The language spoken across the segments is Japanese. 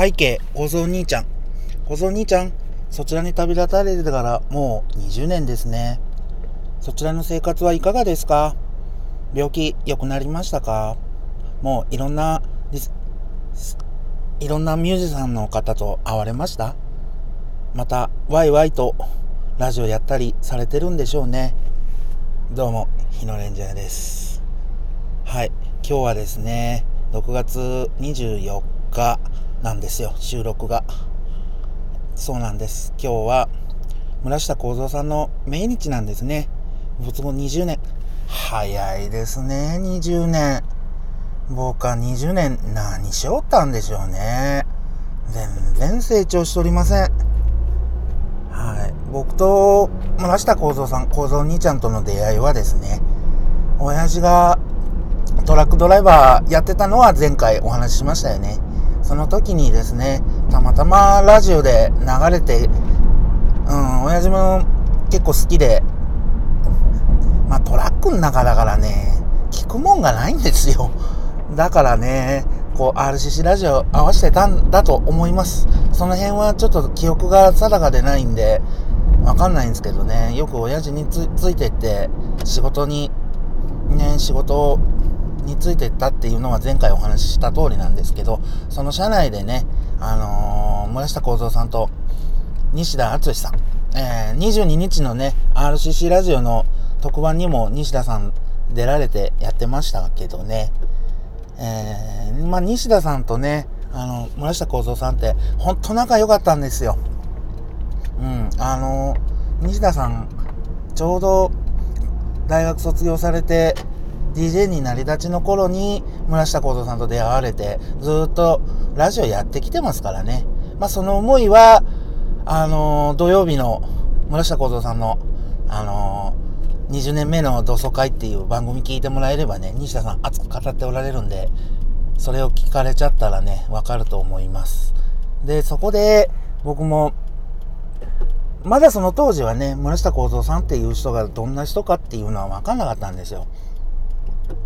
背景、小僧兄ちゃん。小僧兄ちゃん、そちらに旅立たれてからもう20年ですね。そちらの生活はいかがですか？病気良くなりましたか？もういろんな、いろんなミュージシャンの方と会われました？また、ワイワイとラジオやったりされてるんでしょうね。どうも、日野レンジャーです。はい、今日はですね、6月24日なんですよ、収録が。そうなんです。今日は村下幸三さんの命日なんですね。没後20年。早いですね、20年。僕は20年何しよったんでしょうね。全然成長しておりません。はい。僕と村下幸三さん、幸三兄ちゃんとの出会いはですね、親父がトラックドライバーやってたのは前回お話ししましたよね。その時にですね、たまたまラジオで流れて、うん、親父も結構好きで、まあトラックの中だからね、聞くもんがないんですよ。だからね、こう RCC ラジオ合わせてたんだと思います。その辺はちょっと記憶が定かでないんで、わかんないんですけどね、よく親父についてって仕事に、ね、仕事をについてったっていうのは前回お話しした通りなんですけど、その社内でね、あのー、村下幸三さんと西田敦さん、えー、22日のね、RCC ラジオの特番にも西田さん出られてやってましたけどね、えー、まあ、西田さんとね、あの、村下幸三さんって、ほんと仲良かったんですよ。うん、あの、西田さん、ちょうど、大学卒業されて、DJ になり立ちの頃に村下幸三さんと出会われて、ずっとラジオやってきてますからね。まあその思いは、あのー、土曜日の村下幸三さんの、あのー、20年目の同窓会っていう番組聞いてもらえればね、西田さん熱く語っておられるんで、それを聞かれちゃったらね、わかると思います。で、そこで僕も、まだその当時はね、村下幸三さんっていう人がどんな人かっていうのはわかんなかったんですよ。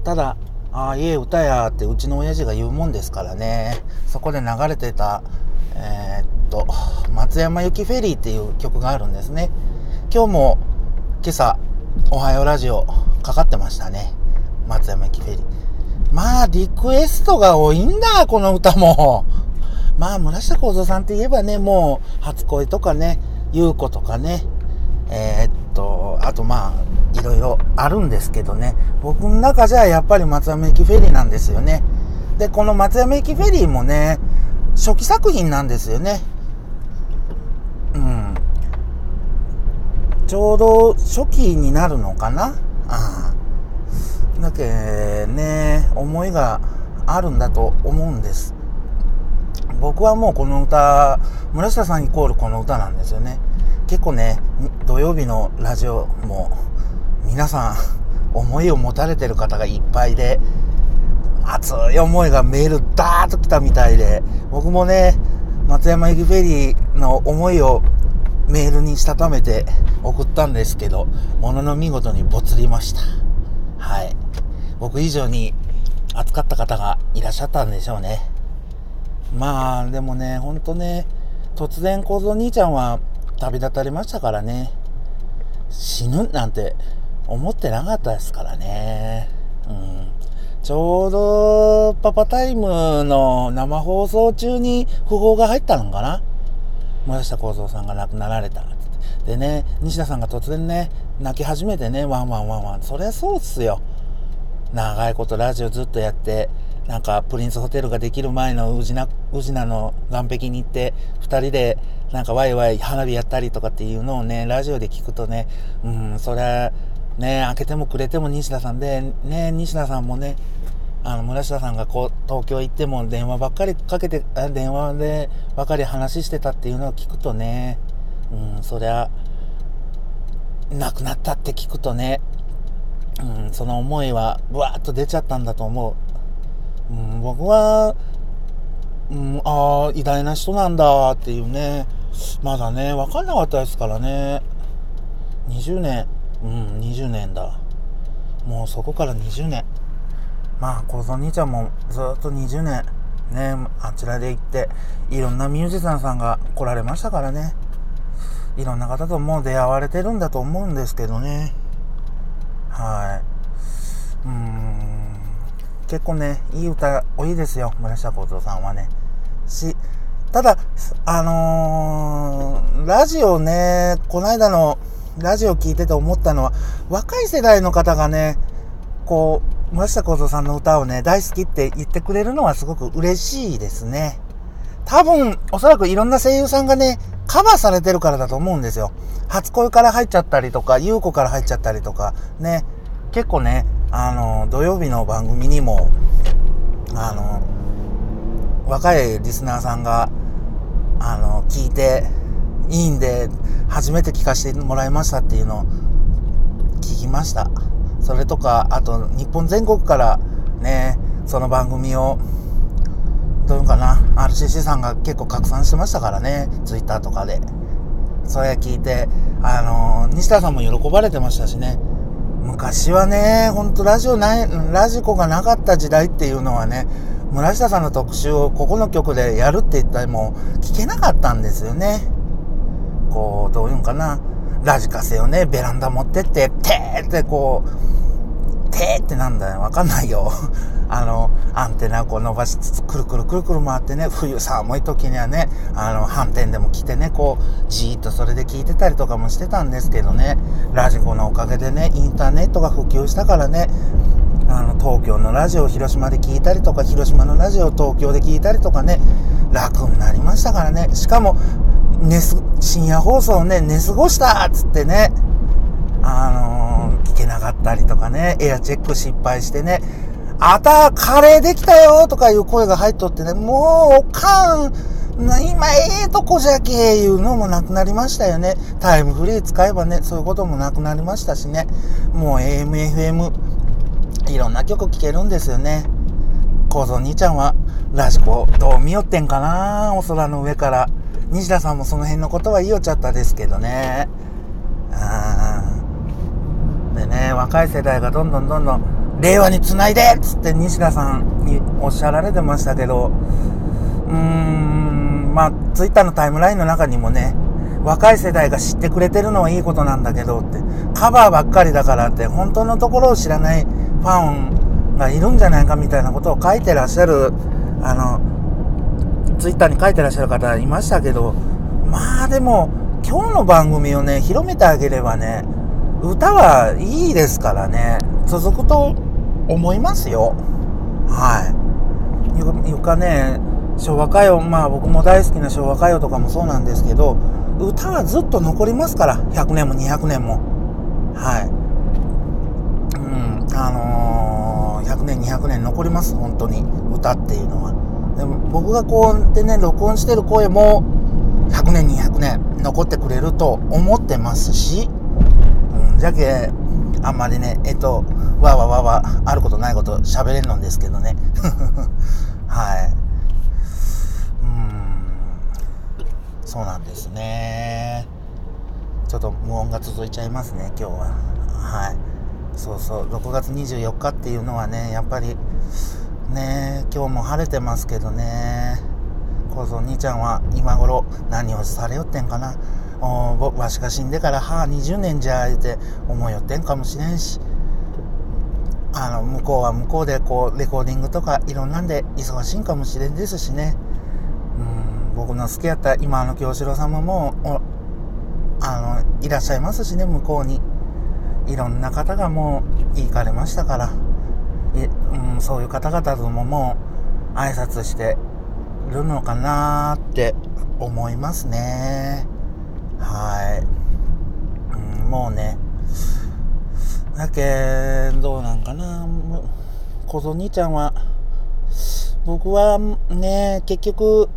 ただ、ああ、家歌やってうちの親父が言うもんですからね。そこで流れてた、えー、っと、松山行きフェリーっていう曲があるんですね。今日も今朝、おはようラジオかかってましたね。松山行きフェリー。まあ、リクエストが多いんだ、この歌も。まあ、村下幸三さんって言えばね、もう、初恋とかね、優子とかね、えー、っと、あとまあ、いろいろあるんですけどね、僕の中じゃやっぱり松山駅フェリーなんですよね。で、この松山駅フェリーもね、初期作品なんですよね。うん。ちょうど初期になるのかな？ああ。だけね、思いがあるんだと思うんです。僕はもうこの歌、村下さんイコールこの歌なんですよね。結構ね、土曜日のラジオも皆さん思いを持たれてる方がいっぱいで、熱い思いがメールダーッと来たみたいで、僕もね、松山駅フェリーの思いをメールにしたためて送ったんですけど、ものの見事にボツりました。はい。僕以上に熱かった方がいらっしゃったんでしょうね。まあ、でもね、ほんとね、突然小僧兄ちゃんは旅立たれましたからね。死ぬなんて思ってなかったですからね。うん。ちょうどパパタイムの生放送中に訃報が入ったのかな？村下孝蔵さんが亡くなられた。でね、西田さんが突然ね、泣き始めてね、ワンワンワンワン。そりゃそうっすよ。長いことラジオずっとやって、なんかプリンスホテルができる前の宇品、宇品の岸壁に行って、二人でなんかワイワイ花火やったりとかっていうのをね、ラジオで聞くとね、うん、そりゃ、ね、明けても暮れても西田さんで、ね、西田さんもね、あの、村下さんがこう、東京行っても電話ばっかりかけて、電話でばかり話してたっていうのを聞くとね、うん、そりゃ、亡くなったって聞くとね、うん、その思いは、ぶわーっと出ちゃったんだと思う。うん、僕は、うん、ああ、偉大な人なんだっていうね、まだね、わかんなかったですからね。20年、うん、20年だ。もうそこから20年。まあ、小僧兄ちゃんもずっと20年ね、あちらで行って、いろんなミュージシャンさんが来られましたからね。いろんな方ともう出会われてるんだと思うんですけどね。はい。うーん。結構ね、いい歌多いですよ。村下幸三さんはね。し、ただ、あのー、ラジオね、この間のラジオ聞いてて思ったのは、若い世代の方がね、こう、村下幸三さんの歌をね、大好きって言ってくれるのはすごく嬉しいですね。多分、おそらくいろんな声優さんがね、カバーされてるからだと思うんですよ。初恋から入っちゃったりとか、優子から入っちゃったりとか、ね、結構ね、あの、土曜日の番組にも、あの、若いリスナーさんが、あの、聞いて、いいんで、初めて聞かせてもらいましたっていうのを聞きました。それとか、あと、日本全国からね、その番組をどういうのかな、RCC さんが結構拡散してましたからね、ツイッターとかで。それ聞いて、あのー、西田さんも喜ばれてましたしね。昔はね、ほんとラジオない、ラジコがなかった時代っていうのはね、村下さんの特集をここの曲でやるって言ったらもう聞けなかったんですよね。こう、どういうんかな、ラジカセをね、ベランダ持ってって、てーってこう、てーってなんだよ、わかんないよ。あの、アンテナをこう伸ばしつつ、くるくるくるくる回ってね、冬寒い時にはね、あの、反転でも来てね、こう、じーっとそれで聞いてたりとかもしてたんですけどね、ラジコのおかげでね、インターネットが普及したからね、あの、東京のラジオ広島で聞いたりとか、広島のラジオ東京で聞いたりとかね、楽になりましたからね。しかも、寝す、深夜放送ね、寝過ごしたっつってね、あのー、聞けなかったりとかね、エアチェック失敗してね、あた、カレーできたよとかいう声が入っとってね、もう、おかん、今ええとこじゃけいうのもなくなりましたよね。タイムフリー使えばね、そういうこともなくなりましたしね。もう AM、FM、いろんな曲聴けるんですよね。構造兄ちゃんは、ラジコ、どう見よってんかなお空の上から。西田さんもその辺のことは言いよっちゃったですけどね。でね、若い世代がどんどんどんどん、令和につないでっつって西田さんにおっしゃられてましたけど、うーん、まあ、ツイッターのタイムラインの中にもね、若い世代が知ってくれてるのはいいことなんだけどって、カバーばっかりだからって、本当のところを知らないファンがいるんじゃないかみたいなことを書いてらっしゃる、あの、ツイッターに書いてらっしゃる方いましたけど、まあでも、今日の番組をね、広めてあげればね、歌はいいですからね、続くと思いますよ。はい。いうかね、昭和歌謡、まあ僕も大好きな昭和歌謡とかもそうなんですけど、歌はずっと残りますから、100年も200年も。はい。うん、あのー、100年200年残ります、本当に。歌っていうのは。でも僕がこうやってね、録音してる声も、100年200年残ってくれると思ってますし、うん、じゃけ、あんまりね、えっと、わわわわ、あることないこと喋れるのですけどね。はい。うん、そうなんですね。ちょっと無音が続いちゃいますね、今日は。はい。そうそう、6月24日っていうのはね、やっぱり、ね、今日も晴れてますけどね。こそ兄ちゃんは今頃何をされよってんかなお。わしが死んでから母20年じゃ言うて思いよってんかもしれんしあの向こうは向こうでこうレコーディングとかいろんなんで忙しいんかもしれんですしねうん僕の好きやった今の京志郎様もあのいらっしゃいますしね向こうにいろんな方がもう行かれましたからうん、そういう方々とももう挨拶してるのかなって思いますね。はい。うん、もうね、だけどうなんかな、小僧兄ちゃんは、僕はね、結局、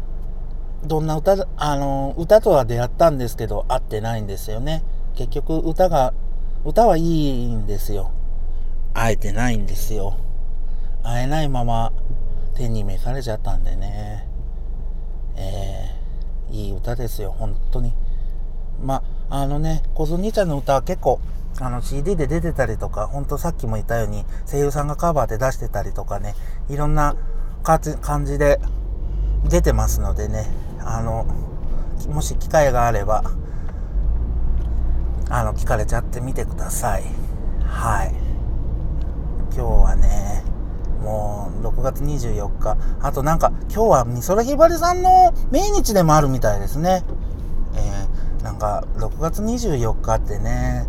どんな歌、あの、歌とは出会ったんですけど、会ってないんですよね。結局、歌が、歌はいいんですよ。会えてないんですよ。会えないまま手に召されちゃったんでね。えー、いい歌ですよ、本当に。まあ、のね、小津兄ちゃんの歌は結構、あの CD で出てたりとか、ほんとさっきも言ったように声優さんがカバーで出してたりとかね、いろんな感じで出てますのでね、あの、もし機会があれば、あの、聞かれちゃってみてください。はい。今日はね、もう6月24日。あとなんか今日は美空ひばりさんの命日でもあるみたいですね。えー、なんか6月24日ってね、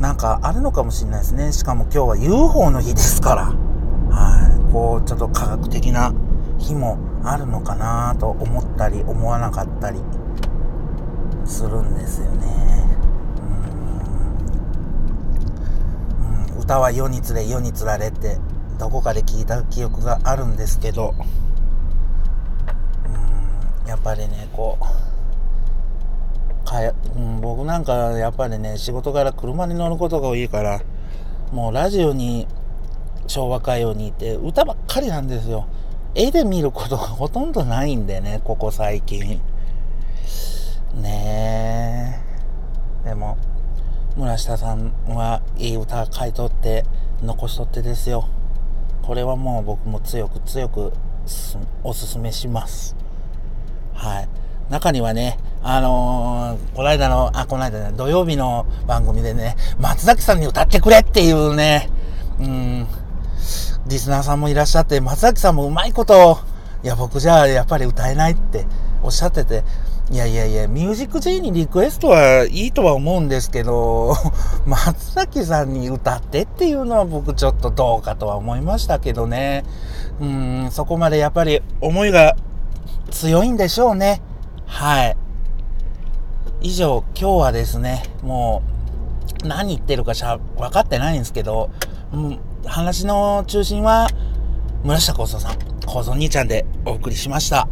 なんかあるのかもしれないですね。しかも今日は UFO の日ですから。はい。こう、ちょっと科学的な日もあるのかなと思ったり思わなかったりするんですよね。うん、歌は世につれ世につられってどこかで聞いた記憶があるんですけど、うん、やっぱりね、こう、かやうん、僕なんかやっぱりね、仕事から車に乗ることが多いから、もうラジオに昭和歌謡にいて歌ばっかりなんですよ。絵で見ることがほとんどないんでね、ここ最近。ねえ。でも、村下さんはいい歌書いとって残しとってですよ。これはもう僕も強く強くおすすめします。はい。中にはね、あのー、この間の、あ、この間ね、土曜日の番組でね、松崎さんに歌ってくれっていうね、うん、リスナーさんもいらっしゃって、松崎さんもうまいこと、いや、僕じゃあやっぱり歌えないっておっしゃってて、いやいやいや、ミュージック J にリクエストはいいとは思うんですけど、松崎さんに歌ってっていうのは僕ちょっとどうかとは思いましたけどね。うん、そこまでやっぱり思いが強いんでしょうね。はい。以上、今日はですね、もう、何言ってるかしゃ、分かってないんですけど、うん、話の中心は、村下幸三さん、幸三兄ちゃんでお送りしました。